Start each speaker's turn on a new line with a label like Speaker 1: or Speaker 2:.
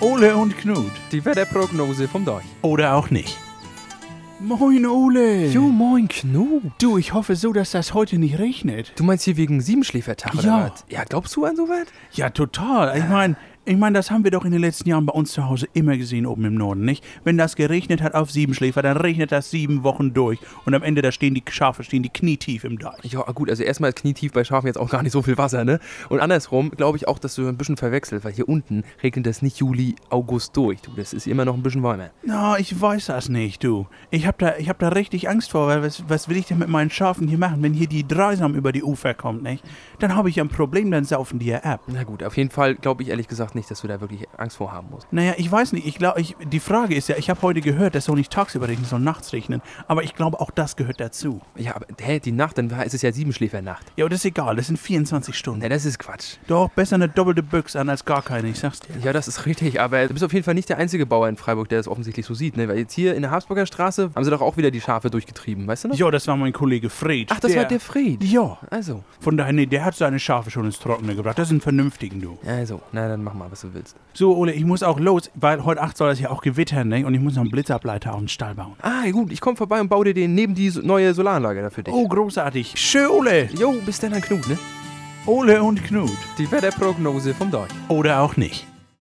Speaker 1: Ole und Knut.
Speaker 2: Die Wetterprognose vom Deich.
Speaker 1: Oder auch nicht. Moin, Ole.
Speaker 2: Jo, moin, Knut.
Speaker 1: Du, ich hoffe so, dass das heute nicht regnet.
Speaker 2: Du meinst hier wegen Siebenschläfertag oder
Speaker 1: Ja.
Speaker 2: was? Ja, glaubst du an sowas?
Speaker 1: Ja, total. Ich meine, ich mein, das haben wir doch in den letzten Jahren bei uns zu Hause immer gesehen, oben im Norden, nicht? Wenn das geregnet hat auf Siebenschläfer, dann regnet das sieben Wochen durch. Und am Ende, da stehen die Schafe, stehen die knietief im Deich.
Speaker 2: Ja, gut, also erstmal ist knietief bei Schafen jetzt auch gar nicht so viel Wasser, ne? Und andersrum glaube ich auch, dass du ein bisschen verwechselt, weil hier unten regnet das nicht Juli, August durch. Du, das ist immer noch ein bisschen warmer.
Speaker 1: Na, ich weiß das nicht, du. Ich hab da, ich hab da richtig Angst vor, weil was, was will ich denn mit meinen Schafen hier machen, wenn hier die Dreisam über die Ufer kommt, nicht? Dann habe ich ein Problem, dann saufen die ja ab.
Speaker 2: Na gut, auf jeden Fall glaube ich ehrlich gesagt nicht, dass du da wirklich Angst vor haben musst.
Speaker 1: Naja, ich weiß nicht. Ich glaube, die Frage ist ja, ich habe heute gehört, das soll nicht tagsüber regnen, soll nachts regnen. Aber ich glaube, auch das gehört dazu.
Speaker 2: Ja, aber hä, die Nacht, dann ist es ja Siebenschläfernacht.
Speaker 1: Ja, aber das ist egal, das sind 24 Stunden.
Speaker 2: Na, das ist Quatsch.
Speaker 1: Doch, besser eine doppelte Büchse an als gar keine, ich sag's dir.
Speaker 2: Ja, das ist richtig, aber du bist auf jeden Fall nicht der einzige Bauer in Freiburg, der das offensichtlich so sieht, ne? Weil jetzt hier in der Habsburger Straße haben sie doch auch wieder die Schafe durchgetrieben, weißt du noch?
Speaker 1: Ja, das war mein Kollege Fred.
Speaker 2: Ach, das war der Fried.
Speaker 1: Ja,
Speaker 2: Also,
Speaker 1: von daher, nee, der hat seine Schafe schon ins Trockene gebracht. Das sind vernünftigen, du.
Speaker 2: also, na dann mach mal, was du willst.
Speaker 1: So, Ole, ich muss auch los, weil heute Nacht soll das ja auch gewittern, ne? Und ich muss noch einen Blitzableiter auf den Stall bauen.
Speaker 2: Ah, gut, ich komm vorbei und baue dir den neben die neue Solaranlage da für dich.
Speaker 1: Oh, großartig. Schön, Ole.
Speaker 2: Jo, bis dann, Knut, ne?
Speaker 1: Ole und Knut.
Speaker 2: Die Wetterprognose vom Deich.
Speaker 1: Oder auch nicht.